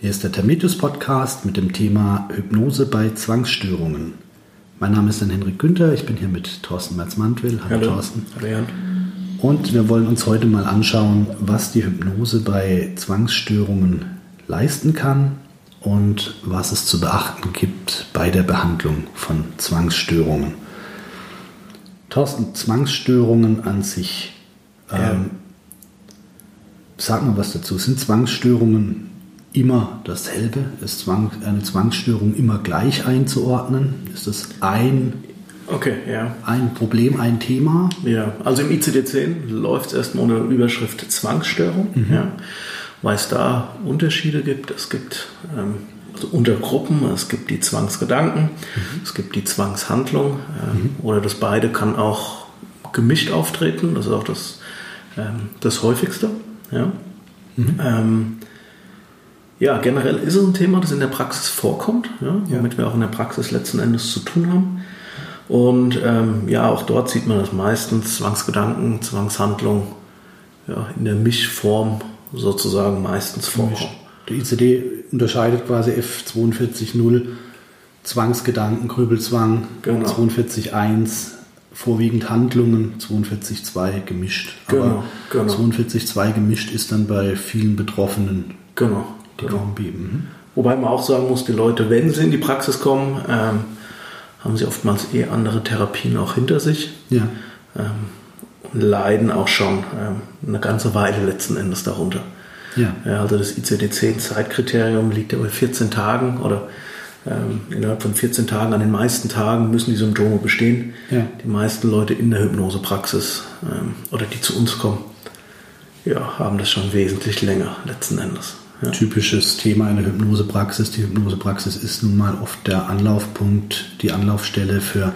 Hier ist der Termitus Podcast mit dem Thema Hypnose bei Zwangsstörungen. Mein Name ist dann Henrik Günther, ich bin hier mit Thorsten Merz-Mantwill. Hallo, Hallo Thorsten. Hallo Jan. Und wir wollen uns heute mal anschauen, was die Hypnose bei Zwangsstörungen leisten kann und was es zu beachten gibt bei der Behandlung von Zwangsstörungen. Thorsten, Zwangsstörungen an sich. Ja. Ähm, sag mal was dazu. Sind Zwangsstörungen immer dasselbe? Ist Zwang, eine Zwangsstörung immer gleich einzuordnen? Ist das ein, okay, ja. ein Problem, ein Thema? Ja, also im ICD-10 läuft es erstmal unter Überschrift Zwangsstörung, mhm. ja, weil es da Unterschiede gibt. Es gibt ähm, also Untergruppen, es gibt die Zwangsgedanken, mhm. es gibt die Zwangshandlung ähm, mhm. oder das beide kann auch gemischt auftreten. Das ist auch das, ähm, das häufigste. Ja. Mhm. Ähm, ja, generell ist es ein Thema, das in der Praxis vorkommt, ja, womit wir auch in der Praxis letzten Endes zu tun haben. Und ähm, ja, auch dort sieht man das meistens, Zwangsgedanken, Zwangshandlung, ja, in der Mischform sozusagen meistens vorkommen. Der ICD unterscheidet quasi F42.0 Zwangsgedanken, Grübelzwang, genau. 42.1 vorwiegend Handlungen, 42.2 gemischt. Genau, Aber genau. 42.2 gemischt ist dann bei vielen Betroffenen genau, die genau. Beben. Mhm. Wobei man auch sagen muss, die Leute, wenn sie in die Praxis kommen, ähm, haben sie oftmals eh andere Therapien auch hinter sich. Ja. Ähm, und leiden auch schon ähm, eine ganze Weile letzten Endes darunter. Ja. ja also das ICD-10-Zeitkriterium liegt ja bei 14 Tagen oder ähm, innerhalb von 14 Tagen, an den meisten Tagen müssen die Symptome bestehen. Ja. Die meisten Leute in der Hypnosepraxis ähm, oder die zu uns kommen, ja, haben das schon wesentlich länger letzten Endes. Ja. Typisches Thema in der Hypnosepraxis. Die Hypnosepraxis ist nun mal oft der Anlaufpunkt, die Anlaufstelle für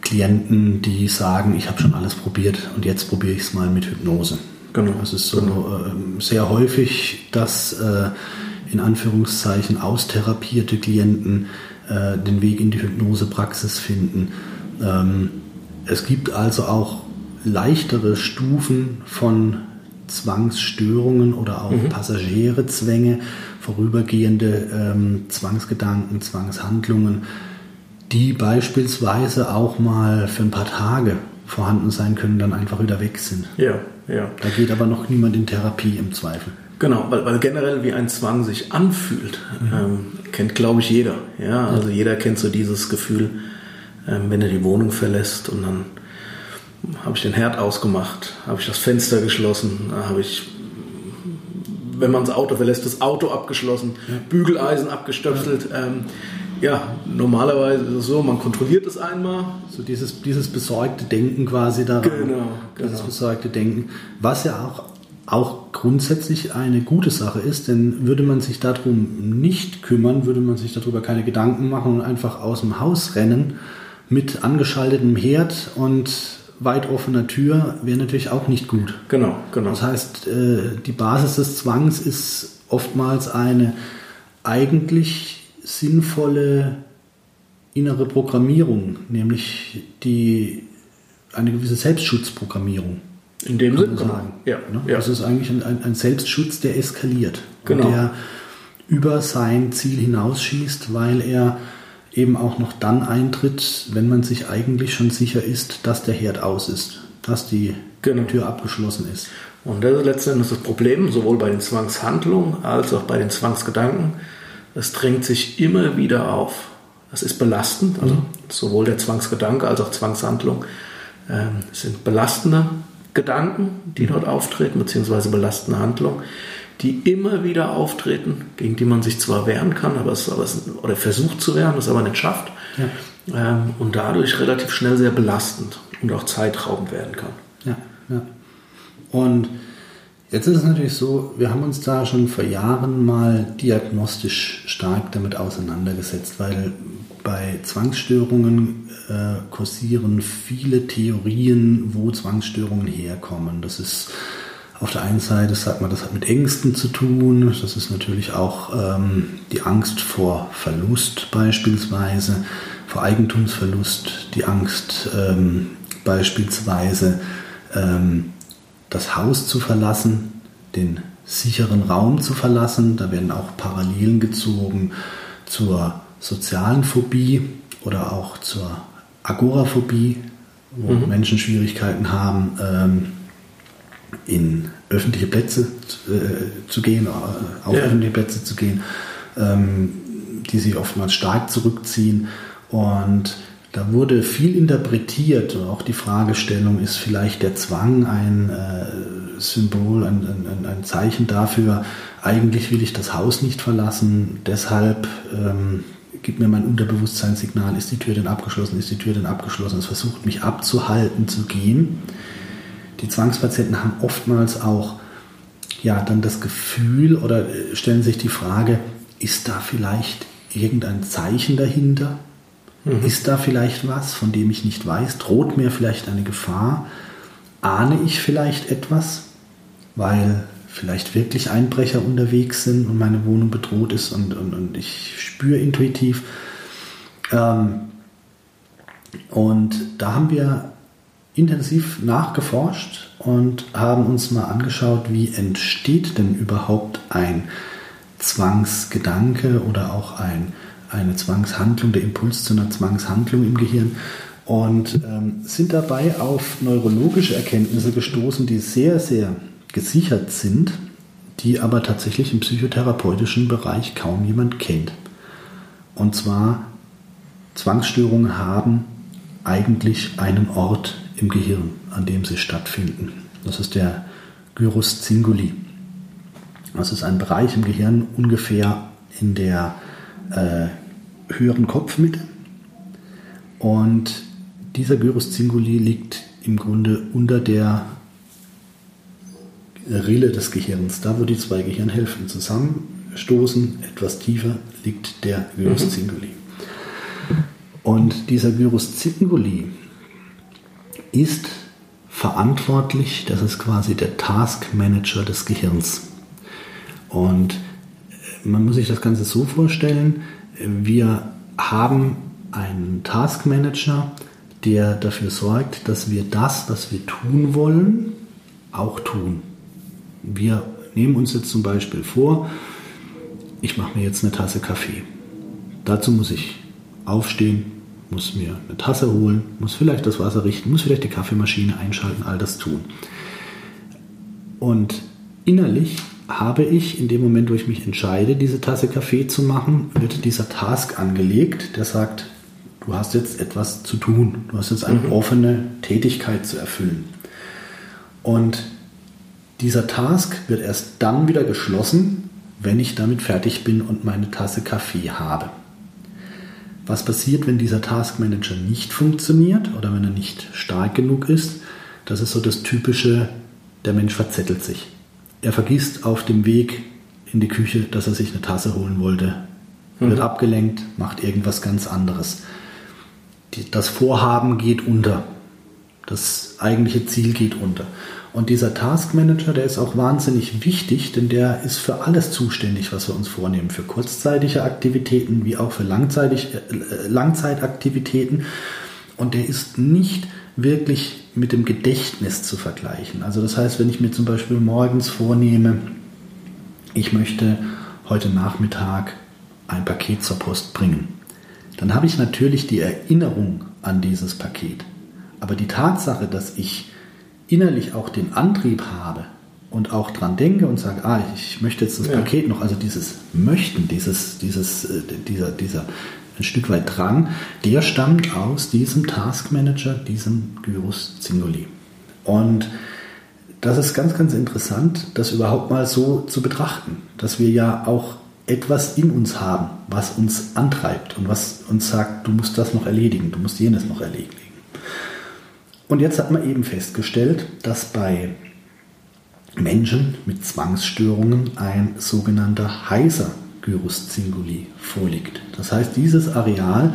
Klienten, die sagen, ich habe schon alles probiert und jetzt probiere ich es mal mit Hypnose. Genau. Es ist so genau. äh, sehr häufig, dass äh, in Anführungszeichen austherapierte Klienten äh, den Weg in die Hypnosepraxis finden. Ähm, es gibt also auch leichtere Stufen von Zwangsstörungen oder auch mhm. Passagierezwänge, vorübergehende ähm, Zwangsgedanken, Zwangshandlungen, die beispielsweise auch mal für ein paar Tage vorhanden sein können, dann einfach wieder weg sind. Ja, ja. Da geht aber noch niemand in Therapie im Zweifel. Genau, weil, weil generell wie ein Zwang sich anfühlt, mhm. ähm, kennt glaube ich jeder. Ja, also jeder kennt so dieses Gefühl, ähm, wenn er die Wohnung verlässt und dann habe ich den Herd ausgemacht, habe ich das Fenster geschlossen, habe ich, wenn man das Auto verlässt, das Auto abgeschlossen, ja. Bügeleisen abgestöpselt. Ja. Ähm, ja, normalerweise ist es so, man kontrolliert es einmal. So dieses, dieses besorgte Denken quasi daran. Genau, genau. Dieses besorgte Denken, was ja auch auch grundsätzlich eine gute Sache ist, denn würde man sich darum nicht kümmern, würde man sich darüber keine Gedanken machen und einfach aus dem Haus rennen mit angeschaltetem Herd und weit offener Tür, wäre natürlich auch nicht gut. Genau, genau. Das heißt, äh, die Basis des Zwangs ist oftmals eine eigentlich sinnvolle innere Programmierung, nämlich die, eine gewisse Selbstschutzprogrammierung. In dem Sinne sagen. Ja, ne? ja. Das ist eigentlich ein, ein, Selbstschutz, der eskaliert. Genau. der über sein Ziel hinausschießt, weil er eben auch noch dann eintritt, wenn man sich eigentlich schon sicher ist, dass der Herd aus ist, dass die genau. Tür abgeschlossen ist. Und das ist letztendlich das Problem, sowohl bei den Zwangshandlungen als auch bei den Zwangsgedanken. Es drängt sich immer wieder auf. Das ist belastend, also mhm. sowohl der Zwangsgedanke als auch Zwangshandlung ähm, sind belastende Gedanken, die mhm. dort auftreten, beziehungsweise belastende Handlungen, die immer wieder auftreten, gegen die man sich zwar wehren kann, aber es, aber es oder versucht zu wehren, es aber nicht schafft. Ja. Ähm, und dadurch relativ schnell sehr belastend und auch zeitraubend werden kann. Ja, ja. Und jetzt ist es natürlich so, wir haben uns da schon vor Jahren mal diagnostisch stark damit auseinandergesetzt, weil bei Zwangsstörungen äh, kursieren viele Theorien, wo Zwangsstörungen herkommen. Das ist auf der einen Seite, sagt man, das hat mit Ängsten zu tun. Das ist natürlich auch ähm, die Angst vor Verlust beispielsweise, vor Eigentumsverlust, die Angst ähm, beispielsweise ähm, das Haus zu verlassen, den sicheren Raum zu verlassen. Da werden auch Parallelen gezogen zur sozialen Phobie oder auch zur Agoraphobie, wo mhm. Menschen Schwierigkeiten haben, ähm, in öffentliche Plätze äh, zu gehen, äh, auf ja. öffentliche Plätze zu gehen, ähm, die sich oftmals stark zurückziehen. Und da wurde viel interpretiert und auch die Fragestellung, ist vielleicht der Zwang ein äh, Symbol, ein, ein, ein, Zeichen dafür, eigentlich will ich das Haus nicht verlassen, deshalb ähm, gibt mir mein Unterbewusstseinssignal, ist die Tür denn abgeschlossen, ist die Tür denn abgeschlossen, es versucht mich abzuhalten zu gehen. Die Zwangspatienten haben oftmals auch ja, dann das Gefühl oder äh, stellen sich die Frage, ist da vielleicht irgendein Zeichen dahinter? Mhm. Ist da vielleicht was, von dem ich nicht weiß? Droht mir vielleicht eine Gefahr? Ahne ich vielleicht etwas, weil vielleicht wirklich Einbrecher unterwegs sind und meine Wohnung bedroht ist und, und, und ich spüre intuitiv. Ähm, und da haben wir intensiv nachgeforscht und haben uns mal angeschaut, wie entsteht denn überhaupt ein Zwangsgedanke oder auch ein eine Zwangshandlung, der Impuls zu einer Zwangshandlung im Gehirn und ähm, sind dabei auf neurologische Erkenntnisse gestoßen, die sehr, sehr gesichert sind, die aber tatsächlich im psychotherapeutischen Bereich kaum jemand kennt. Und zwar Zwangsstörungen haben eigentlich einen Ort im Gehirn, an dem sie stattfinden. Das ist der Gyrus cinguli. Das ist ein Bereich im Gehirn ungefähr in der äh, höheren Kopfmitte. Und dieser Gyrus cinguli liegt im Grunde unter der Rille des Gehirns. Da, wo die zwei Gehirnhälften zusammenstoßen, etwas tiefer liegt der Gyrus mhm. cinguli. Und dieser Gyrus cinguli ist verantwortlich, das ist quasi der Task Manager des Gehirns. Und man muss sich das Ganze so vorstellen, wir haben einen Taskmanager, der dafür sorgt, dass wir das, was wir tun wollen, auch tun. Wir nehmen uns jetzt zum Beispiel vor, ich mache mir jetzt eine Tasse Kaffee. Dazu muss ich aufstehen, muss mir eine Tasse holen, muss vielleicht das Wasser richten, muss vielleicht die Kaffeemaschine einschalten, all das tun. Und innerlich habe ich in dem Moment, wo ich mich entscheide, diese Tasse Kaffee zu machen, wird dieser Task angelegt, der sagt, du hast jetzt etwas zu tun, du hast jetzt eine mhm. offene Tätigkeit zu erfüllen. Und dieser Task wird erst dann wieder geschlossen, wenn ich damit fertig bin und meine Tasse Kaffee habe. Was passiert, wenn dieser Task Manager nicht funktioniert oder wenn er nicht stark genug ist? Das ist so das typische, der Mensch verzettelt sich. Er vergisst auf dem Weg in die Küche, dass er sich eine Tasse holen wollte, mhm. wird abgelenkt, macht irgendwas ganz anderes. Die, das Vorhaben geht unter. Das eigentliche Ziel geht unter. Und dieser Taskmanager, der ist auch wahnsinnig wichtig, denn der ist für alles zuständig, was wir uns vornehmen. Für kurzzeitige Aktivitäten wie auch für langzeitig, äh, Langzeitaktivitäten. Und der ist nicht wirklich mit dem Gedächtnis zu vergleichen. Also das heißt, wenn ich mir zum Beispiel morgens vornehme, ich möchte heute Nachmittag ein Paket zur Post bringen, dann habe ich natürlich die Erinnerung an dieses Paket. Aber die Tatsache, dass ich innerlich auch den Antrieb habe und auch dran denke und sage, ah, ich möchte jetzt das ja. Paket noch, also dieses Möchten, dieses, dieses, äh, dieser, dieser ein Stück weit Drang, der stammt aus diesem Taskmanager, diesem Gyrus Zingoli. Und das ist ganz, ganz interessant, das überhaupt mal so zu betrachten, dass wir ja auch etwas in uns haben, was uns antreibt und was uns sagt, du musst das noch erledigen, du musst jenes noch erledigen. Und jetzt hat man eben festgestellt, dass bei Menschen mit Zwangsstörungen ein sogenannter heißer Gyrus Cinguli vorliegt. Das heißt, dieses Areal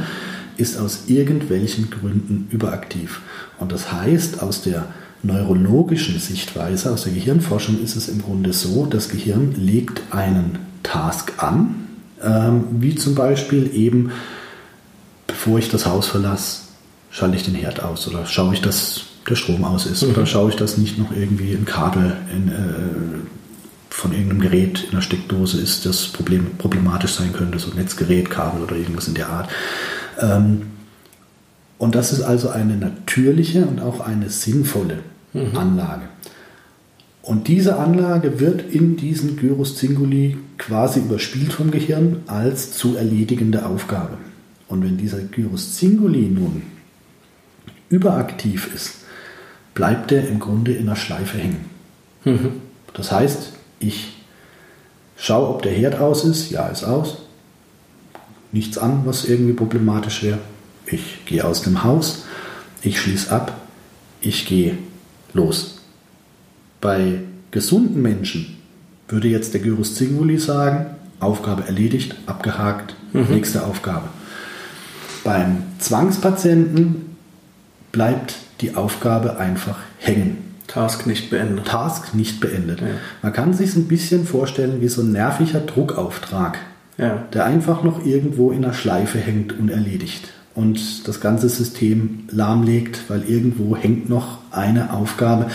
ist aus irgendwelchen Gründen überaktiv. Und das heißt, aus der neurologischen Sichtweise, aus der Gehirnforschung ist es im Grunde so, das Gehirn legt einen Task an, ähm, wie zum Beispiel eben, bevor ich das Haus verlasse, schalte ich den Herd aus oder schaue ich, dass der Strom aus ist mhm. oder schaue ich, dass nicht noch irgendwie ein Kabel in, äh, von irgendeinem Gerät in der Steckdose ist, das Problem, problematisch sein könnte, so Netzgerät, Kabel oder irgendwas in der Art. Ähm, und das ist also eine natürliche und auch eine sinnvolle mhm. Anlage. Und diese Anlage wird in diesen Gyrus Zinguli quasi überspielt vom Gehirn als zu erledigende Aufgabe. Und wenn dieser Gyrus Zinguli nun überaktiv ist, bleibt er im Grunde in der Schleife hängen. Mhm. Das heißt, ich schaue, ob der Herd aus ist. Ja, ist aus. Nichts an, was irgendwie problematisch wäre. Ich gehe aus dem Haus. Ich schließe ab. Ich gehe los. Bei gesunden Menschen würde jetzt der Gyrus Zinguli sagen, Aufgabe erledigt, abgehakt, mhm. nächste Aufgabe. Beim Zwangspatienten bleibt die Aufgabe einfach hängen. Task nicht beendet. Task nicht beendet. Ja. Man kann sich ein bisschen vorstellen wie so ein nerviger Druckauftrag, ja. der einfach noch irgendwo in der Schleife hängt unerledigt und das ganze System lahmlegt, weil irgendwo hängt noch eine Aufgabe,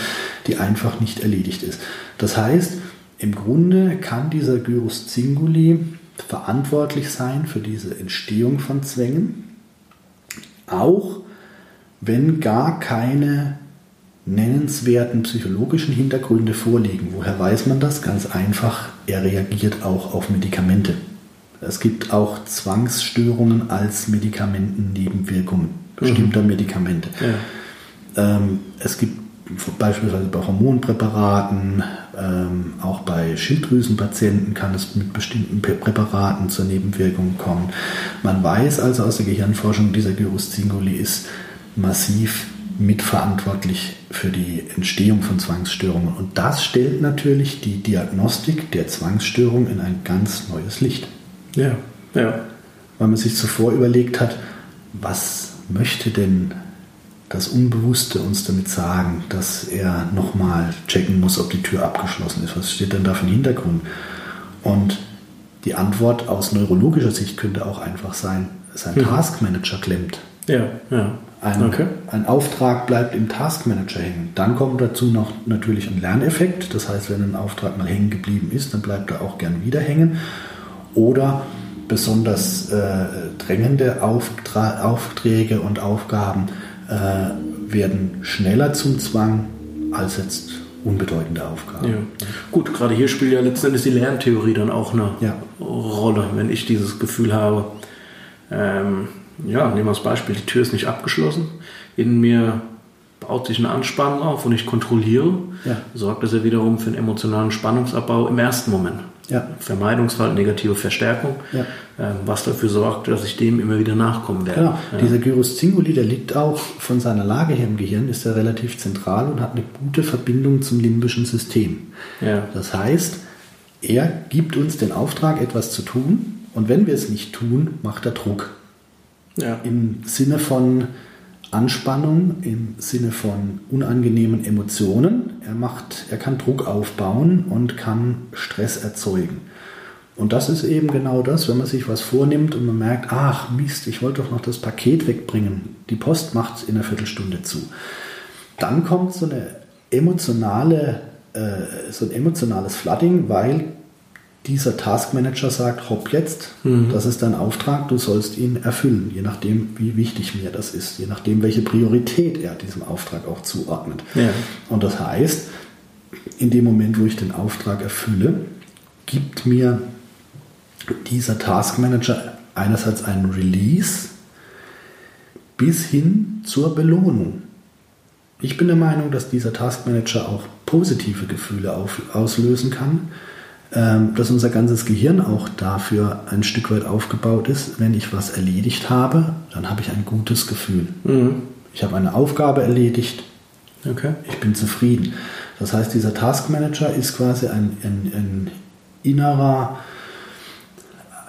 die einfach nicht erledigt ist. Das heißt, im Grunde kann dieser Gyrus Zinguli verantwortlich sein für diese Entstehung von Zwängen, auch wenn gar keine nennenswerten psychologischen Hintergründe vorliegen. Woher weiß man das? Ganz einfach, er reagiert auch auf Medikamente. Es gibt auch Zwangsstörungen als Medikamentennebenwirkungen bestimmter mhm. Medikamente. Ja. Ähm, es gibt beispielsweise bei Hormonpräparaten, ähm, auch bei Schilddrüsenpatienten kann es mit bestimmten Präparaten zur Nebenwirkung kommen. Man weiß also aus der Gehirnforschung, dieser Gyrus Zingoli ist massiv mitverantwortlich für die Entstehung von Zwangsstörungen. Und das stellt natürlich die Diagnostik der Zwangsstörung in ein ganz neues Licht. Ja, ja. Weil man sich zuvor überlegt hat, was möchte denn das Unbewusste uns damit sagen, dass er nochmal checken muss, ob die Tür abgeschlossen ist. Was steht denn da für ein Hintergrund? Und die Antwort aus neurologischer Sicht könnte auch einfach sein, sein mhm. Taskmanager klemmt. Ja, ja. Ein, okay. ein, Auftrag bleibt im Taskmanager hängen. Dann kommt dazu noch natürlich ein Lerneffekt. Das heißt, wenn ein Auftrag mal hängen geblieben ist, dann bleibt er auch gern wieder hängen. Oder besonders äh, drängende Auftra Aufträge und Aufgaben äh, werden schneller zum Zwang als jetzt unbedeutende Aufgaben. Ja. Gut, gerade hier spielt ja letztendlich die Lerntheorie dann auch eine ja. Rolle, wenn ich dieses Gefühl habe, ähm, ja, nehmen wir das Beispiel, die Tür ist nicht abgeschlossen, in mir baut sich eine Anspannung auf und ich kontrolliere, ja. sorgt das ja wiederum für einen emotionalen Spannungsabbau im ersten Moment. Ja. Vermeidungsfall, negative Verstärkung, ja. äh, was dafür sorgt, dass ich dem immer wieder nachkommen werde. Genau. Ja. Dieser Gyrus Zinguli, der liegt auch von seiner Lage her im Gehirn, ist er relativ zentral und hat eine gute Verbindung zum limbischen System. Ja. Das heißt, er gibt uns den Auftrag, etwas zu tun und wenn wir es nicht tun, macht er Druck. Ja. Im Sinne von Anspannung, im Sinne von unangenehmen Emotionen. Er, macht, er kann Druck aufbauen und kann Stress erzeugen. Und das ist eben genau das, wenn man sich was vornimmt und man merkt, ach Mist, ich wollte doch noch das Paket wegbringen. Die Post macht es in einer Viertelstunde zu. Dann kommt so eine emotionale, äh, so ein emotionales Flooding, weil dieser Taskmanager sagt, hopp jetzt, mhm. das ist dein Auftrag, du sollst ihn erfüllen, je nachdem, wie wichtig mir das ist, je nachdem, welche Priorität er diesem Auftrag auch zuordnet. Ja. Und das heißt, in dem Moment, wo ich den Auftrag erfülle, gibt mir dieser Taskmanager einerseits einen Release bis hin zur Belohnung. Ich bin der Meinung, dass dieser Taskmanager auch positive Gefühle auf, auslösen kann dass unser ganzes Gehirn auch dafür ein Stück weit aufgebaut ist. Wenn ich was erledigt habe, dann habe ich ein gutes Gefühl. Mhm. Ich habe eine Aufgabe erledigt. Okay. Ich bin zufrieden. Das heißt, dieser Taskmanager ist quasi ein, ein, ein innerer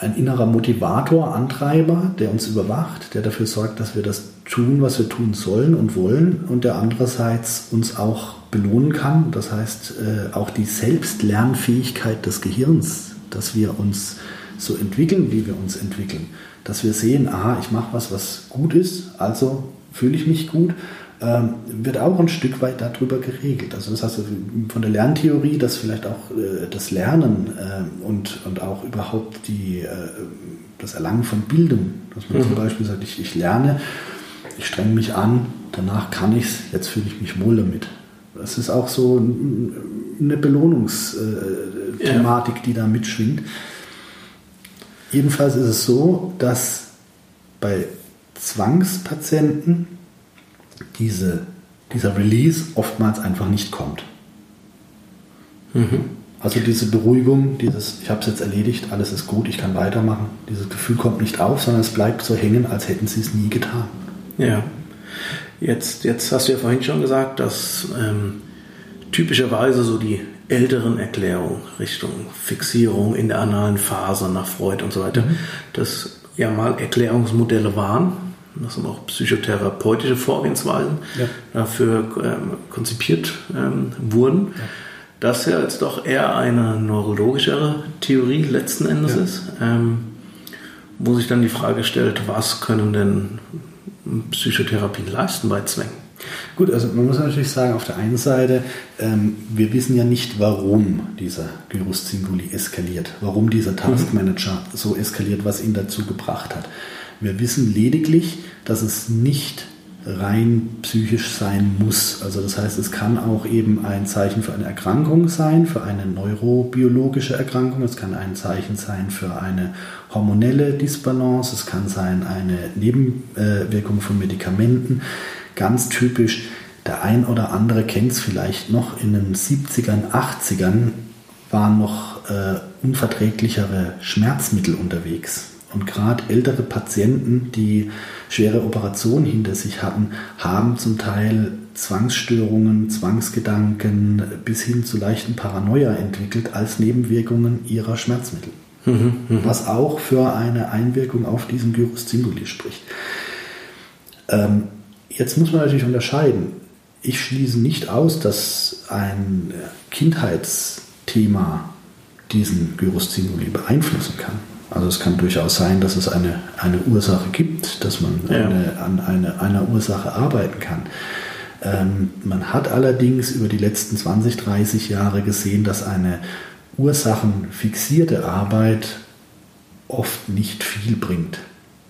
ein innerer Motivator, Antreiber, der uns überwacht, der dafür sorgt, dass wir das tun, was wir tun sollen und wollen und der andererseits uns auch belohnen kann. Das heißt, äh, auch die Selbstlernfähigkeit des Gehirns, dass wir uns so entwickeln, wie wir uns entwickeln. Dass wir sehen, aha, ich mache was, was gut ist, also fühle ich mich gut ähm, wird auch ein Stück weit darüber geregelt. Also das heißt von der Lerntheorie, dass vielleicht auch äh, das Lernen äh, und, und auch überhaupt die, äh, das Erlangen von Bildung, dass man mhm. zum Beispiel sagt, ich, ich lerne, ich strenge mich an, danach kann ich es, jetzt fühle ich mich wohl damit. Das ist auch so eine Belohnungsthematik, ja. die da mitschwingt. Jedenfalls ist es so, dass bei Zwangspatienten diese, dieser Release oftmals einfach nicht kommt. Mhm. Also diese Beruhigung, dieses, ich habe es jetzt erledigt, alles ist gut, ich kann weitermachen, dieses Gefühl kommt nicht auf, sondern es bleibt so hängen, als hätten sie es nie getan. Ja. Jetzt, jetzt hast du ja vorhin schon gesagt, dass ähm, typischerweise so die älteren Erklärungen Richtung Fixierung in der analen Phase nach Freud und so weiter, mhm. das ja mal Erklärungsmodelle waren. Das sind auch psychotherapeutische Vorgehensweisen ja. dafür ähm, konzipiert ähm, wurden. Ja. Das ja jetzt doch eher eine neurologischere Theorie letzten Endes ja. ist, ähm, wo sich dann die Frage stellt, was können denn Psychotherapien leisten bei Zwängen? Gut, also man muss natürlich sagen, auf der einen Seite, ähm, wir wissen ja nicht, warum dieser Gyrus Singuli eskaliert, warum dieser Taskmanager mhm. so eskaliert, was ihn dazu gebracht hat. Wir wissen lediglich, dass es nicht rein psychisch sein muss. Also das heißt, es kann auch eben ein Zeichen für eine Erkrankung sein, für eine neurobiologische Erkrankung. Es kann ein Zeichen sein für eine hormonelle Disbalance. Es kann sein eine Nebenwirkung von Medikamenten ganz typisch. Der ein oder andere kennt es vielleicht noch, in den 70ern, 80ern waren noch äh, unverträglichere Schmerzmittel unterwegs. Und gerade ältere Patienten, die schwere Operationen hinter sich hatten, haben zum Teil Zwangsstörungen, Zwangsgedanken bis hin zu leichten Paranoia entwickelt als Nebenwirkungen ihrer Schmerzmittel. Mhm, mh. Was auch für eine Einwirkung auf diesen Gyrus Singuli spricht. Ähm, Jetzt muss man natürlich unterscheiden. Ich schließe nicht aus, dass ein Kindheitsthema diesen Gyrus Singuli beeinflussen kann. Also es kann durchaus sein, dass es eine, eine Ursache gibt, dass man ja. eine, an eine, einer Ursache arbeiten kann. Ähm, man hat allerdings über die letzten 20, 30 Jahre gesehen, dass eine ursachenfixierte Arbeit oft nicht viel bringt,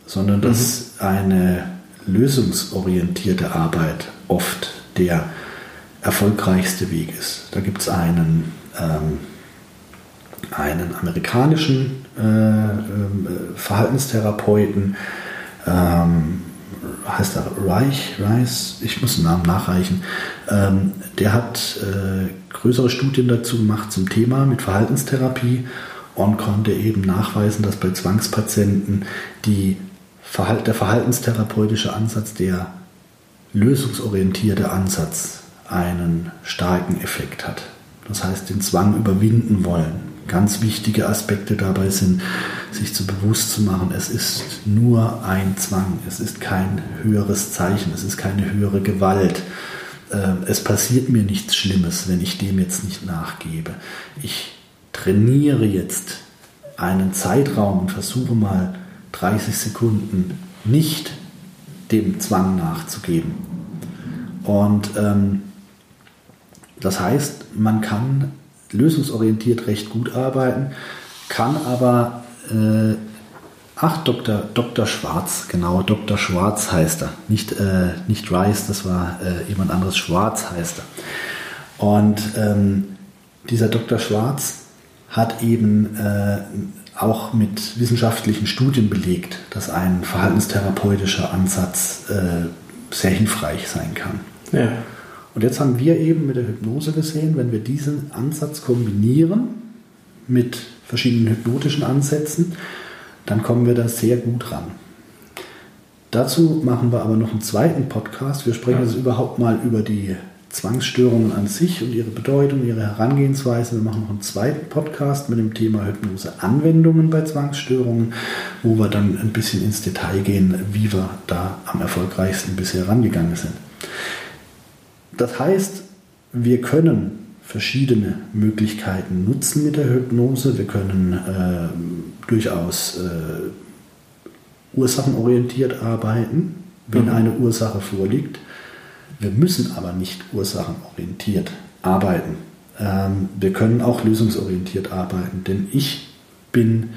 sondern dass mhm. eine lösungsorientierte Arbeit oft der erfolgreichste Weg ist. Da gibt es einen, ähm, einen amerikanischen äh, äh, Verhaltenstherapeuten, ähm, heißt er Reich, Reis, ich muss den Namen nachreichen, ähm, der hat äh, größere Studien dazu gemacht zum Thema mit Verhaltenstherapie und konnte eben nachweisen, dass bei Zwangspatienten die der verhaltenstherapeutische Ansatz, der lösungsorientierte Ansatz einen starken Effekt hat. Das heißt, den Zwang überwinden wollen. Ganz wichtige Aspekte dabei sind, sich zu bewusst zu machen, es ist nur ein Zwang, es ist kein höheres Zeichen, es ist keine höhere Gewalt. Ähm, es passiert mir nichts Schlimmes, wenn ich dem jetzt nicht nachgebe. Ich trainiere jetzt einen Zeitraum und versuche mal 30 Sekunden nicht dem Zwang nachzugeben. Und ähm, das heißt, man kann lösungsorientiert recht gut arbeiten, kann aber, äh, ach, Dr. Dr. Schwarz, genau, Dr. Schwarz heißt er, nicht, äh, nicht Rice, das war äh, jemand anderes, Schwarz heißt er. Und ähm, dieser Dr. Schwarz hat eben äh, auch mit wissenschaftlichen Studien belegt, dass ein verhaltenstherapeutischer Ansatz äh, sehr hilfreich sein kann. Ja. Und jetzt haben wir eben mit der Hypnose gesehen, wenn wir diesen Ansatz kombinieren mit verschiedenen hypnotischen Ansätzen, dann kommen wir da sehr gut ran. Dazu machen wir aber noch einen zweiten Podcast. Wir sprechen jetzt überhaupt mal über die Zwangsstörungen an sich und ihre Bedeutung, ihre Herangehensweise. Wir machen noch einen zweiten Podcast mit dem Thema Hypnose-Anwendungen bei Zwangsstörungen, wo wir dann ein bisschen ins Detail gehen, wie wir da am erfolgreichsten bisher rangegangen sind. Das heißt, wir können verschiedene Möglichkeiten nutzen mit der Hypnose. Wir können äh, durchaus äh, ursachenorientiert arbeiten, wenn mhm. eine Ursache vorliegt. Wir müssen aber nicht ursachenorientiert arbeiten. Ähm, wir können auch lösungsorientiert arbeiten, denn ich bin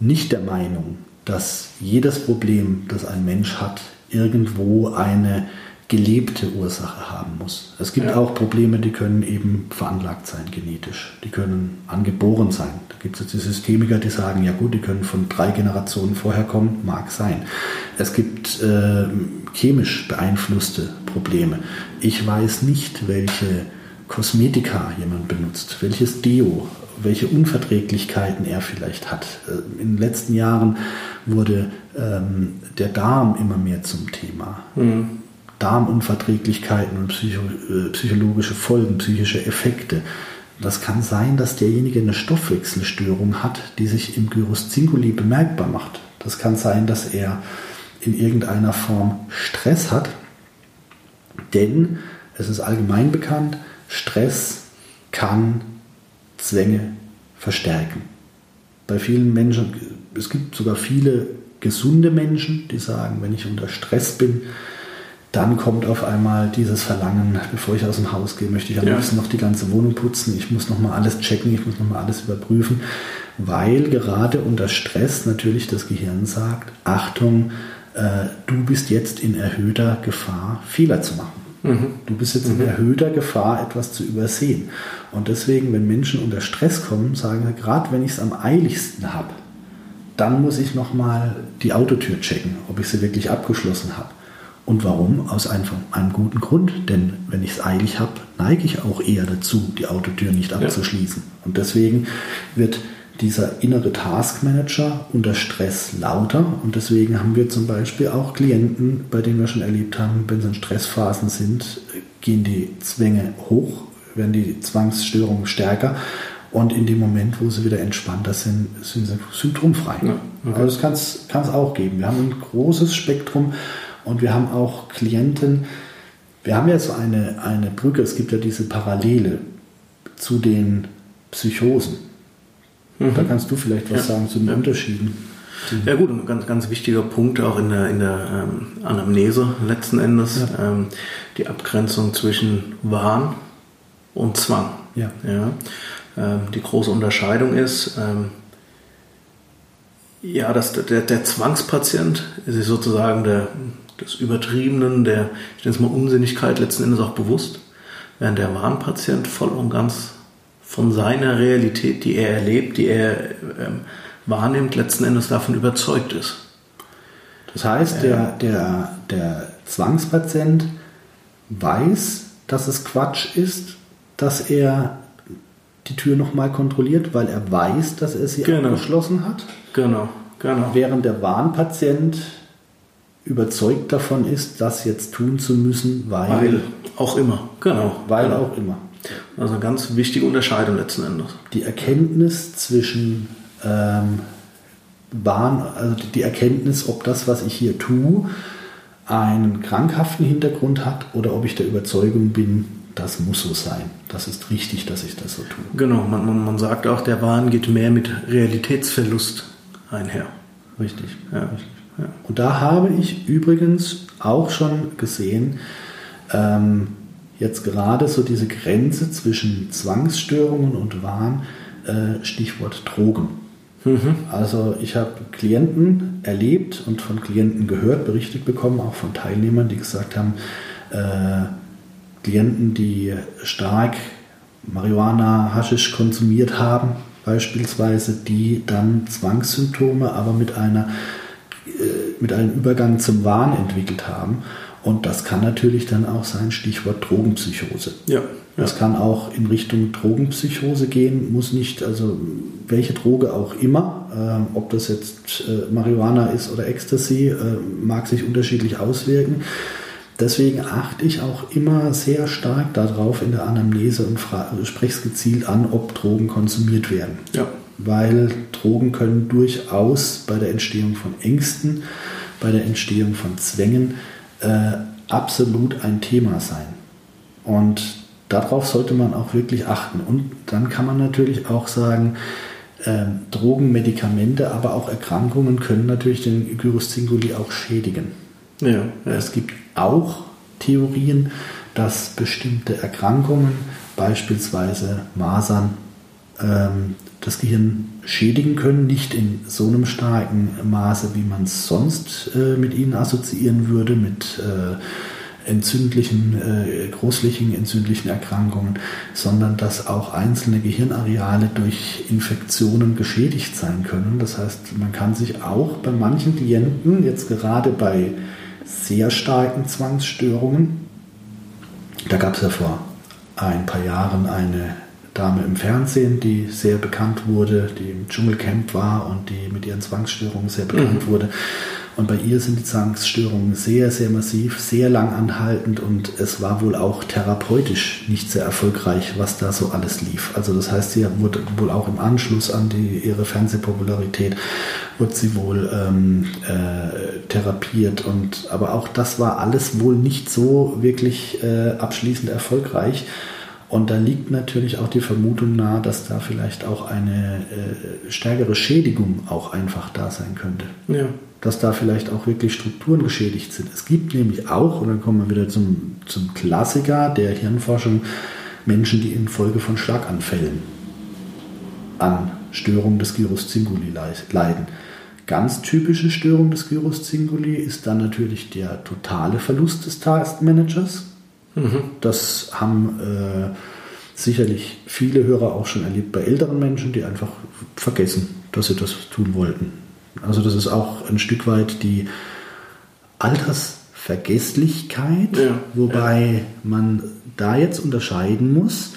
nicht der Meinung, dass jedes Problem, das ein Mensch hat, irgendwo eine gelebte Ursache haben muss. Es gibt ja. auch Probleme, die können eben veranlagt sein, genetisch. Die können angeboren sein. Da gibt es jetzt die Systemiker, die sagen, ja gut, die können von drei Generationen vorher kommen, mag sein. Es gibt äh, chemisch beeinflusste Probleme. Ich weiß nicht, welche Kosmetika jemand benutzt, welches Deo, welche Unverträglichkeiten er vielleicht hat. Äh, in den letzten Jahren wurde ähm, der Darm immer mehr zum Thema. Mhm. Darmunverträglichkeiten und psycho, äh, psychologische Folgen, psychische Effekte. Das kann sein, dass derjenige eine Stoffwechselstörung hat, die sich im Gyrus Zinguli bemerkbar macht. Das kann sein, dass er in irgendeiner Form Stress hat, denn es ist allgemein bekannt, Stress kann Zwänge verstärken. Bei vielen Menschen, es gibt sogar viele gesunde Menschen, die sagen, wenn ich unter Stress bin, dann kommt auf einmal dieses Verlangen, bevor ich aus dem Haus gehe, möchte ich am ja. liebsten noch die ganze Wohnung putzen, ich muss noch mal alles checken, ich muss noch mal alles überprüfen, weil gerade unter Stress natürlich das Gehirn sagt, Achtung, äh, du bist jetzt in erhöhter Gefahr, Fehler zu machen. Mhm. Du bist jetzt mhm. in erhöhter Gefahr, etwas zu übersehen. Und deswegen, wenn Menschen unter Stress kommen, sagen sie, gerade wenn ich es am eiligsten habe, dann muss ich noch mal die Autotür checken, ob ich sie wirklich abgeschlossen habe. Und warum? Aus einfach einem guten Grund. Denn wenn ich es eilig habe, neige ich auch eher dazu, die Autotür nicht abzuschließen. Ja. Und deswegen wird dieser innere Taskmanager unter Stress lauter. Und deswegen haben wir zum Beispiel auch Klienten, bei denen wir schon erlebt haben, wenn sie in Stressphasen sind, gehen die Zwänge hoch, werden die Zwangsstörungen stärker. Und in dem Moment, wo sie wieder entspannter sind, sind sie symptomfrei. Ja, okay. Also das kann es auch geben. Wir haben ein großes Spektrum und wir haben auch Klienten, wir haben ja so eine, eine Brücke, es gibt ja diese Parallele zu den Psychosen. Mhm. Da kannst du vielleicht was ja. sagen zu den ja. Unterschieden. Ja gut, ein ganz, ganz wichtiger Punkt auch in der, in der ähm, Anamnese letzten Endes, ja. ähm, die Abgrenzung zwischen Wahn und Zwang. Ja. Ja. Ähm, die große Unterscheidung ist, ähm, ja, dass der, der Zwangspatient ist sozusagen der, des Übertriebenen, der, ich nenne es mal Unsinnigkeit letzten Endes auch bewusst, während der Wahnpatient voll und ganz von seiner Realität, die er erlebt, die er ähm, wahrnimmt, letzten Endes davon überzeugt ist. Das heißt, der, der, der Zwangspatient weiß, dass es Quatsch ist, dass er die Tür nochmal kontrolliert, weil er weiß, dass er sie genau. abgeschlossen hat. Genau, genau. Während der Wahnpatient überzeugt davon ist, das jetzt tun zu müssen, weil. Weil auch immer, genau. Weil genau. auch immer. Also eine ganz wichtige Unterscheidung letzten Endes. Die Erkenntnis zwischen ähm, Bahn, also die Erkenntnis, ob das, was ich hier tue, einen krankhaften Hintergrund hat oder ob ich der Überzeugung bin, das muss so sein. Das ist richtig, dass ich das so tue. Genau, man, man, man sagt auch, der Wahn geht mehr mit Realitätsverlust einher. Richtig, ja. richtig. Ja. Und da habe ich übrigens auch schon gesehen, ähm, jetzt gerade so diese Grenze zwischen Zwangsstörungen und Wahn, äh, Stichwort Drogen. Mhm. Also ich habe Klienten erlebt und von Klienten gehört, berichtet bekommen, auch von Teilnehmern, die gesagt haben, äh, Klienten, die stark Marihuana, Haschisch konsumiert haben, beispielsweise, die dann Zwangssymptome, aber mit einer mit einem Übergang zum Wahn entwickelt haben. Und das kann natürlich dann auch sein, Stichwort Drogenpsychose. Ja. Das ja. kann auch in Richtung Drogenpsychose gehen, muss nicht, also welche Droge auch immer, äh, ob das jetzt äh, Marihuana ist oder Ecstasy, äh, mag sich unterschiedlich auswirken. Deswegen achte ich auch immer sehr stark darauf in der Anamnese und spreche es gezielt an, ob Drogen konsumiert werden. Ja weil Drogen können durchaus bei der Entstehung von Ängsten, bei der Entstehung von Zwängen äh, absolut ein Thema sein. Und darauf sollte man auch wirklich achten. Und dann kann man natürlich auch sagen, äh, Drogen, Medikamente, aber auch Erkrankungen können natürlich den Gyrus Zinguli auch schädigen. Ja, ja. Es gibt auch Theorien, dass bestimmte Erkrankungen, beispielsweise Masern, ähm, das Gehirn schädigen können, nicht in so einem starken Maße, wie man es sonst äh, mit ihnen assoziieren würde, mit äh, entzündlichen, äh, großflächigen entzündlichen Erkrankungen, sondern dass auch einzelne Gehirnareale durch Infektionen geschädigt sein können. Das heißt, man kann sich auch bei manchen Klienten, jetzt gerade bei sehr starken Zwangsstörungen, da gab es ja vor ein paar Jahren eine Dame im Fernsehen, die sehr bekannt wurde, die im Dschungelcamp war und die mit ihren Zwangsstörungen sehr bekannt mhm. wurde. Und bei ihr sind die Zwangsstörungen sehr, sehr massiv, sehr lang anhaltend und es war wohl auch therapeutisch nicht sehr erfolgreich, was da so alles lief. Also das heißt, sie wurde wohl auch im Anschluss an die, ihre Fernsehpopularität, wurde sie wohl ähm, äh, therapiert und aber auch das war alles wohl nicht so wirklich äh, abschließend erfolgreich. Und da liegt natürlich auch die Vermutung nahe, dass da vielleicht auch eine äh, stärkere Schädigung auch einfach da sein könnte. Ja. Dass da vielleicht auch wirklich Strukturen geschädigt sind. Es gibt nämlich auch, und dann kommen wir wieder zum, zum Klassiker der Hirnforschung, Menschen, die infolge von Schlaganfällen an Störungen des Gyrus Cinguli leiden. Ganz typische Störung des Gyrus Cinguli ist dann natürlich der totale Verlust des Taskmanagers Mhm. Das haben äh, sicherlich viele Hörer auch schon erlebt bei älteren Menschen, die einfach vergessen, dass sie das tun wollten. Also das ist auch ein Stück weit die Altersvergesslichkeit, ja, wobei ja. man da jetzt unterscheiden muss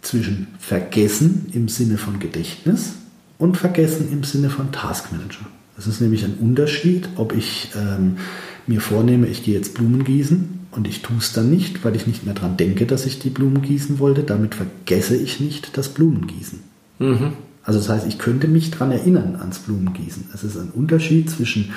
zwischen Vergessen im Sinne von Gedächtnis und Vergessen im Sinne von Taskmanager. Das ist nämlich ein Unterschied, ob ich ähm, mir vornehme, ich gehe jetzt Blumen gießen und ich tue es dann nicht, weil ich nicht mehr daran denke, dass ich die Blumen gießen wollte. Damit vergesse ich nicht das Blumengießen. Mhm. Also das heißt, ich könnte mich daran erinnern ans Blumengießen. Es ist ein Unterschied zwischen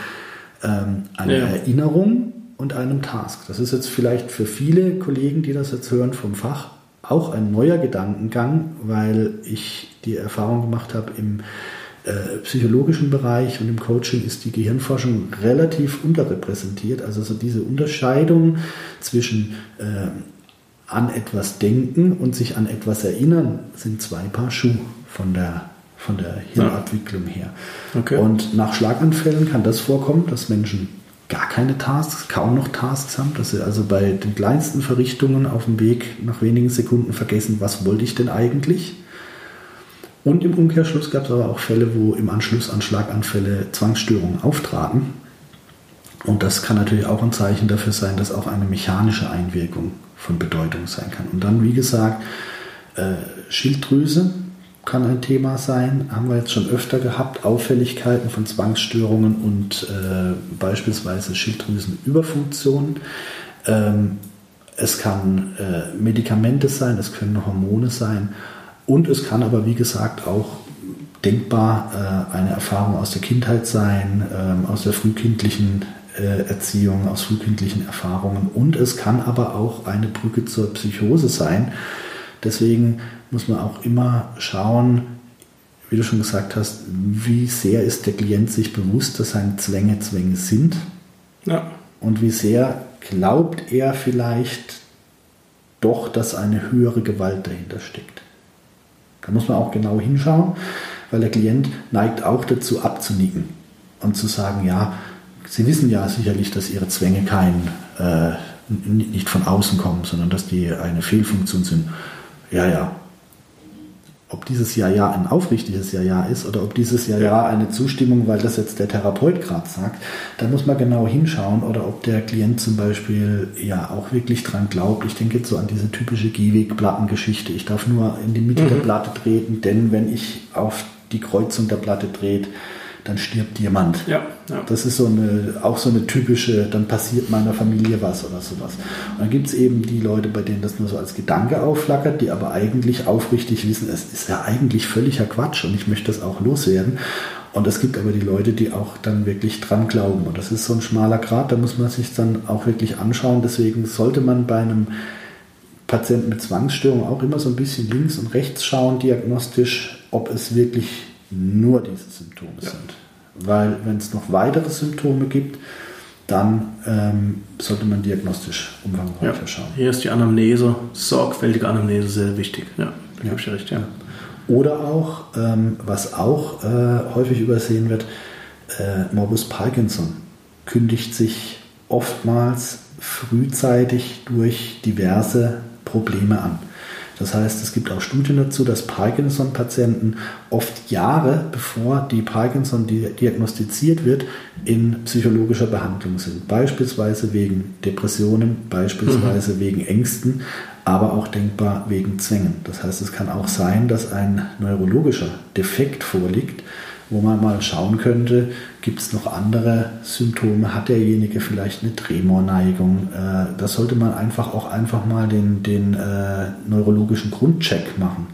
ähm, einer ja. Erinnerung und einem Task. Das ist jetzt vielleicht für viele Kollegen, die das jetzt hören vom Fach, auch ein neuer Gedankengang, weil ich die Erfahrung gemacht habe im äh, psychologischen Bereich und im Coaching ist die Gehirnforschung relativ unterrepräsentiert. Also so diese Unterscheidung zwischen äh, an etwas denken und sich an etwas erinnern sind zwei Paar Schuhe von der, von der Hirnabwicklung her. Okay. Und nach Schlaganfällen kann das vorkommen, dass Menschen gar keine Tasks, kaum noch Tasks haben, dass sie also bei den kleinsten Verrichtungen auf dem Weg nach wenigen Sekunden vergessen, was wollte ich denn eigentlich? Und im Umkehrschluss gab es aber auch Fälle, wo im Anschluss an Schlaganfälle Zwangsstörungen auftraten. Und das kann natürlich auch ein Zeichen dafür sein, dass auch eine mechanische Einwirkung von Bedeutung sein kann. Und dann, wie gesagt, äh, Schilddrüse kann ein Thema sein, haben wir jetzt schon öfter gehabt, Auffälligkeiten von Zwangsstörungen und äh, beispielsweise Schilddrüsenüberfunktion. Ähm, es kann äh, Medikamente sein, es können Hormone sein und es kann aber, wie gesagt, auch denkbar äh, eine Erfahrung aus der Kindheit sein, ähm, aus der frühkindlichen äh, Erziehung, aus frühkindlichen Erfahrungen. Und es kann aber auch eine Brücke zur Psychose sein. Deswegen muss man auch immer schauen, wie du schon gesagt hast, wie sehr ist der Klient sich bewusst, dass seine Zwänge Zwänge sind. Ja. Und wie sehr glaubt er vielleicht doch, dass eine höhere Gewalt dahinter steckt. Da muss man auch genau hinschauen, weil der Klient neigt auch dazu abzunicken und zu sagen, ja, Sie wissen ja sicherlich, dass Ihre Zwänge kein, äh, nicht von außen kommen, sondern dass die eine Fehlfunktion sind. Ja, ja, ob dieses Ja-Ja ein aufrichtiges Ja-Ja ist oder ob dieses Ja-Ja eine Zustimmung, weil das jetzt der Therapeut gerade sagt, da muss man genau hinschauen oder ob der Klient zum Beispiel ja auch wirklich dran glaubt. Ich denke jetzt so an diese typische Gehwegplattengeschichte. Ich darf nur in die Mitte mhm. der Platte treten, denn wenn ich auf die Kreuzung der Platte dreht, dann stirbt jemand. Ja, ja. Das ist so eine, auch so eine typische, dann passiert meiner Familie was oder sowas. Und dann gibt es eben die Leute, bei denen das nur so als Gedanke aufflackert, die aber eigentlich aufrichtig wissen, es ist ja eigentlich völliger Quatsch und ich möchte das auch loswerden. Und es gibt aber die Leute, die auch dann wirklich dran glauben. Und das ist so ein schmaler Grad, da muss man sich dann auch wirklich anschauen. Deswegen sollte man bei einem Patienten mit Zwangsstörung auch immer so ein bisschen links und rechts schauen, diagnostisch, ob es wirklich nur diese Symptome ja. sind. Weil wenn es noch weitere Symptome gibt, dann ähm, sollte man diagnostisch umfangreicher ja. schauen. Hier ist die Anamnese, sorgfältige Anamnese sehr wichtig. Ja, da ja. ich recht, ja. Oder auch, ähm, was auch äh, häufig übersehen wird, äh, Morbus Parkinson kündigt sich oftmals frühzeitig durch diverse Probleme an. Das heißt, es gibt auch Studien dazu, dass Parkinson-Patienten oft Jahre bevor die Parkinson diagnostiziert wird, in psychologischer Behandlung sind. Beispielsweise wegen Depressionen, beispielsweise mhm. wegen Ängsten, aber auch denkbar wegen Zwängen. Das heißt, es kann auch sein, dass ein neurologischer Defekt vorliegt, wo man mal schauen könnte, gibt es noch andere Symptome, hat derjenige vielleicht eine Tremorneigung. Äh, da sollte man einfach auch einfach mal den, den äh, neurologischen Grundcheck machen.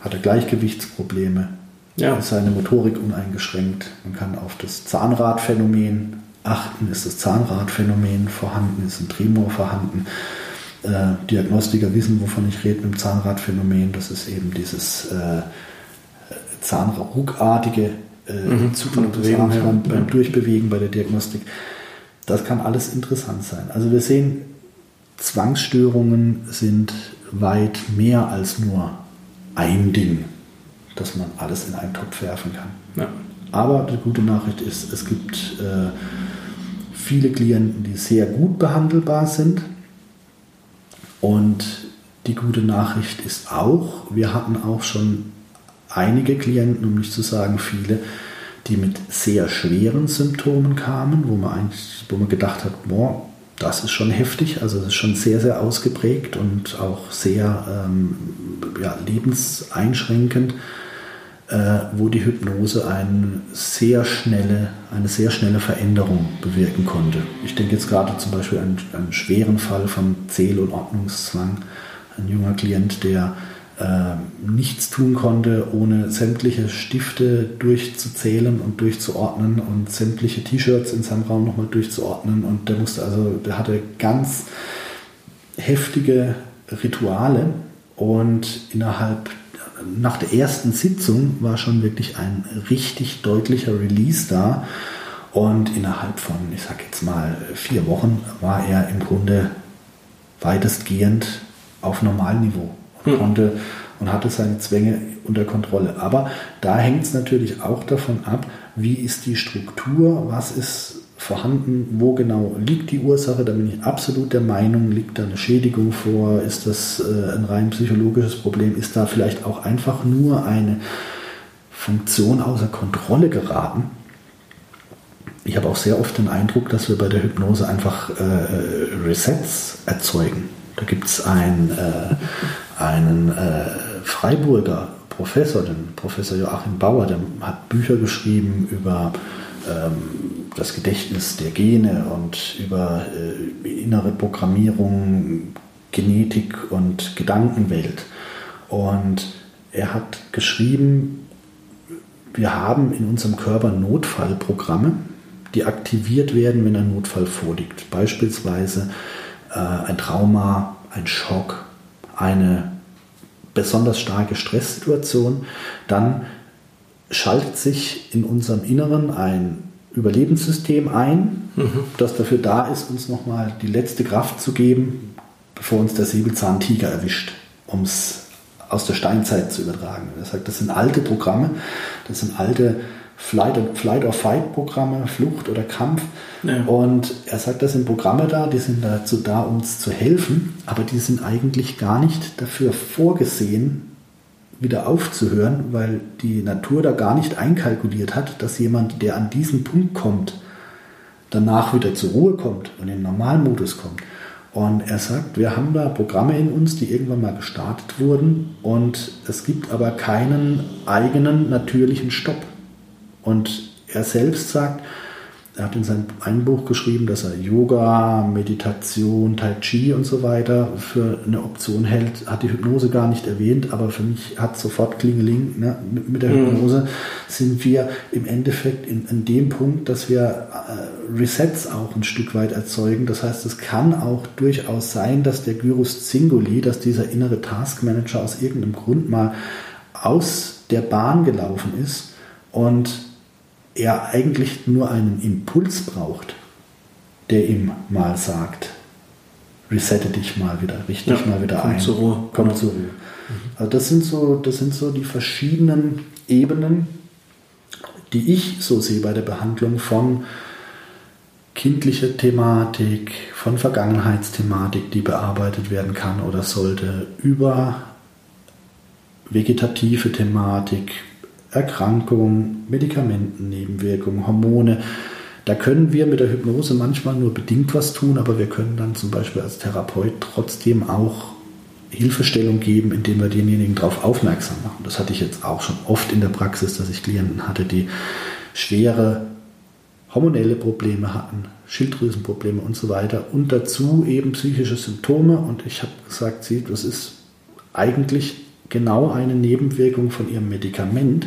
Hat er Gleichgewichtsprobleme? Ja. Ist seine Motorik uneingeschränkt? Man kann auf das Zahnradphänomen achten. Ist das Zahnradphänomen vorhanden? Ist ein Tremor vorhanden? Äh, Diagnostiker wissen, wovon ich rede mit dem Zahnradphänomen. Das ist eben dieses äh, zahnruckartige äh, mhm. Zugang des Arms beim, beim Durchbewegen bei der Diagnostik. Das kann alles interessant sein. Also wir sehen, Zwangsstörungen sind weit mehr als nur ein Ding, dass man alles in einen Topf werfen kann. Ja. Aber die gute Nachricht ist, es gibt äh, viele Klienten, die sehr gut behandelbar sind. Und die gute Nachricht ist auch, wir hatten auch schon einige Klienten, um nicht zu sagen viele, die mit sehr schweren Symptomen kamen, wo man eigentlich, wo man gedacht hat, boah, das ist schon heftig, also das ist schon sehr, sehr ausgeprägt und auch sehr ähm, ja, lebenseinschränkend, äh, wo die Hypnose eine sehr schnelle, eine sehr schnelle Veränderung bewirken konnte. Ich denke jetzt gerade zum Beispiel an einen schweren Fall von Zähl- und Ordnungszwang. Ein junger Klient, der nichts tun konnte, ohne sämtliche Stifte durchzuzählen und durchzuordnen und sämtliche T-Shirts in seinem Raum nochmal durchzuordnen. Und der musste also, der hatte ganz heftige Rituale und innerhalb nach der ersten Sitzung war schon wirklich ein richtig deutlicher Release da. Und innerhalb von, ich sag jetzt mal, vier Wochen war er im Grunde weitestgehend auf Normalniveau und konnte und hatte seine Zwänge unter Kontrolle. Aber da hängt es natürlich auch davon ab, wie ist die Struktur, was ist vorhanden, wo genau liegt die Ursache. Da bin ich absolut der Meinung, liegt da eine Schädigung vor, ist das äh, ein rein psychologisches Problem, ist da vielleicht auch einfach nur eine Funktion außer Kontrolle geraten. Ich habe auch sehr oft den Eindruck, dass wir bei der Hypnose einfach äh Resets erzeugen. Da gibt es ein, äh, einen äh, Freiburger Professor, den Professor Joachim Bauer, der hat Bücher geschrieben über ähm, das Gedächtnis der Gene und über äh, innere Programmierung, Genetik und Gedankenwelt. Und er hat geschrieben, wir haben in unserem Körper Notfallprogramme, die aktiviert werden, wenn ein Notfall vorliegt. Beispielsweise äh, ein Trauma, ein Schock, eine besonders starke Stresssituation, dann schaltet sich in unserem Inneren ein Überlebenssystem ein, mhm. das dafür da ist, uns nochmal die letzte Kraft zu geben, bevor uns der Säbelzahntiger erwischt, um es aus der Steinzeit zu übertragen. Er sagt, das sind alte Programme, das sind alte Flight, Flight or Fight Programme, Flucht oder Kampf. Ja. Und er sagt, das sind Programme da, die sind dazu da, uns zu helfen, aber die sind eigentlich gar nicht dafür vorgesehen, wieder aufzuhören, weil die Natur da gar nicht einkalkuliert hat, dass jemand, der an diesen Punkt kommt, danach wieder zur Ruhe kommt und in den Normalmodus kommt. Und er sagt, wir haben da Programme in uns, die irgendwann mal gestartet wurden und es gibt aber keinen eigenen natürlichen Stopp. Und er selbst sagt, er hat in seinem einen Buch geschrieben, dass er Yoga, Meditation, Tai Chi und so weiter für eine Option hält. Hat die Hypnose gar nicht erwähnt, aber für mich hat sofort Klingeling. Ne? Mit der mhm. Hypnose sind wir im Endeffekt in, in dem Punkt, dass wir äh, Resets auch ein Stück weit erzeugen. Das heißt, es kann auch durchaus sein, dass der Gyrus Zingoli, dass dieser innere Taskmanager aus irgendeinem Grund mal aus der Bahn gelaufen ist und er eigentlich nur einen Impuls braucht, der ihm mal sagt, resette dich mal wieder, richte dich Ja, mal wieder komm ein. zur Ruhe. Komm zur Ruhe. Also das sind so, das sind so die verschiedenen Ebenen, die ich so sehe bei der Behandlung von kindlicher Thematik, von Vergangenheitsthematik, die bearbeitet werden kann oder sollte, über vegetative Thematik, Erkrankung, Medikamentennebenwirkungen, Hormone. Da können wir mit der Hypnose manchmal nur bedingt was tun, aber wir können dann zum Beispiel als Therapeut trotzdem auch Hilfestellung geben, indem wir denjenigen darauf aufmerksam machen. Das hatte ich jetzt auch schon oft in der Praxis, dass ich Klienten hatte, die schwere hormonelle Probleme hatten, Schilddrüsenprobleme und so weiter und dazu eben psychische Symptome. Und ich habe gesagt, sie, das ist eigentlich genau eine Nebenwirkung von ihrem Medikament.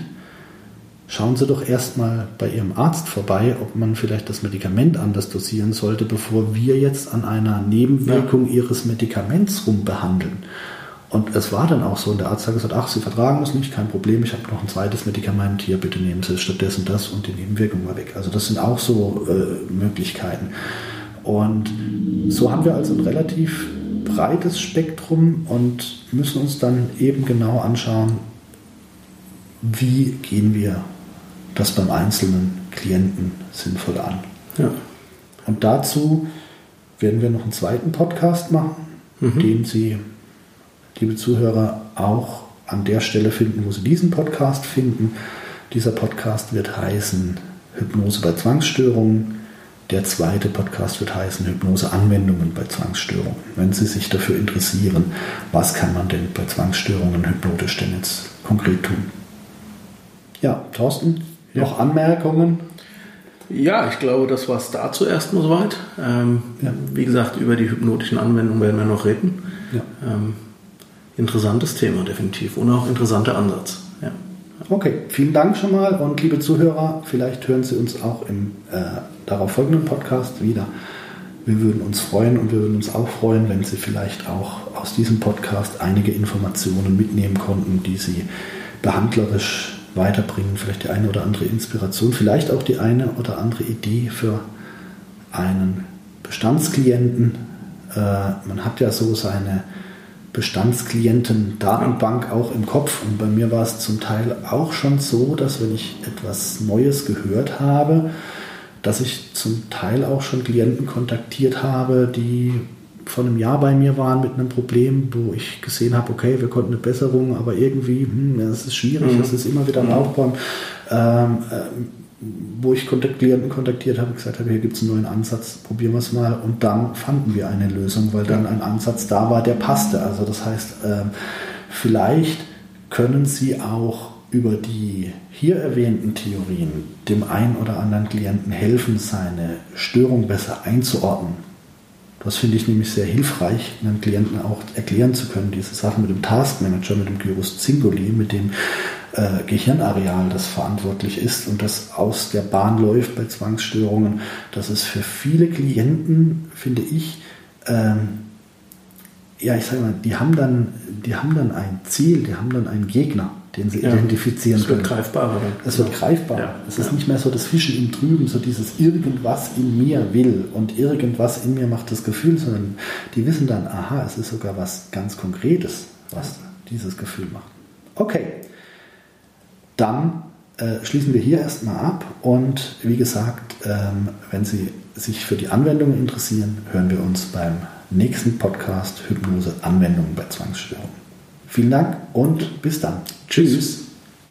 Schauen Sie doch erstmal bei Ihrem Arzt vorbei, ob man vielleicht das Medikament anders dosieren sollte, bevor wir jetzt an einer Nebenwirkung Ihres Medikaments rumbehandeln. Und es war dann auch so, und der Arzt hat gesagt, ach, Sie vertragen es nicht, kein Problem, ich habe noch ein zweites Medikament, hier, bitte nehmen Sie stattdessen das und die Nebenwirkung war weg. Also das sind auch so äh, Möglichkeiten. Und so haben wir also ein relativ breites Spektrum und müssen uns dann eben genau anschauen, wie gehen wir das beim einzelnen Klienten sinnvoll an. Ja. Und dazu werden wir noch einen zweiten Podcast machen, den Sie, liebe Zuhörer, auch an der Stelle finden, wo Sie diesen Podcast finden. Dieser Podcast wird heißen Hypnose bei Zwangsstörungen. Der zweite Podcast wird heißen Hypnoseanwendungen bei Zwangsstörungen. Wenn Sie sich dafür interessieren, was kann man denn bei Zwangsstörungen hypnotisch denn jetzt konkret tun? Ja, Thorsten, noch Anmerkungen? Ja, ich glaube, das war es dazu erstmal soweit. Ähm, Ja. Wie gesagt, über die hypnotischen Anwendungen werden wir noch reden. Ja. Ähm, interessantes Thema definitiv und auch interessanter Ansatz. Ja. Okay, vielen Dank schon mal und liebe Zuhörer, vielleicht hören Sie uns auch im äh, darauf folgenden Podcast wieder. Wir würden uns freuen und wir würden uns auch freuen, wenn Sie vielleicht auch aus diesem Podcast einige Informationen mitnehmen konnten, die Sie behandlerisch weiterbringen, vielleicht die eine oder andere Inspiration, vielleicht auch die eine oder andere Idee für einen Bestandsklienten. Äh, man hat ja so seine Bestandsklienten-Datenbank auch im Kopf. Und bei mir war es zum Teil auch schon so, dass wenn ich etwas Neues gehört habe, dass ich zum Teil auch schon Klienten kontaktiert habe, die vor einem Jahr bei mir waren mit einem Problem, wo ich gesehen habe, okay, wir konnten eine Besserung, aber irgendwie, hm, es ist schwierig, es ist immer wieder ein Aufbäumen. Ähm, ähm, wo ich Klienten kontaktiert habe, gesagt habe, hier gibt es einen neuen Ansatz, probieren wir es mal. Und dann fanden wir eine Lösung, weil dann ein Ansatz da war, der passte. Also das heißt, ähm, vielleicht können Sie auch über die hier erwähnten Theorien dem einen oder anderen Klienten helfen, seine Störung besser einzuordnen. Das finde ich nämlich sehr hilfreich, einem Klienten auch erklären zu können, diese Sachen mit dem Taskmanager, mit dem Gyrus Zingoli, mit dem äh, Gehirnareal, das verantwortlich ist und das aus der Bahn läuft bei Zwangsstörungen. Das ist für viele Klienten, finde ich, ähm, ja, ich sage mal, die haben dann, die haben dann ein Ziel, die haben dann einen Gegner, den sie Ja. identifizieren Es wird können. greifbarer. Es wird greifbar. Ja, es ist ja. nicht mehr so das Fischen im Trüben, so dieses irgendwas in mir will und irgendwas in mir macht das Gefühl, sondern die wissen dann, aha, es ist sogar was ganz Konkretes, was dieses Gefühl macht. Okay, dann äh, schließen wir hier erstmal ab und wie gesagt, ähm, wenn Sie sich für die Anwendungen interessieren, hören wir uns beim nächsten Podcast Hypnose Anwendungen bei Zwangsstörungen. Vielen Dank und bis dann. Tschüss.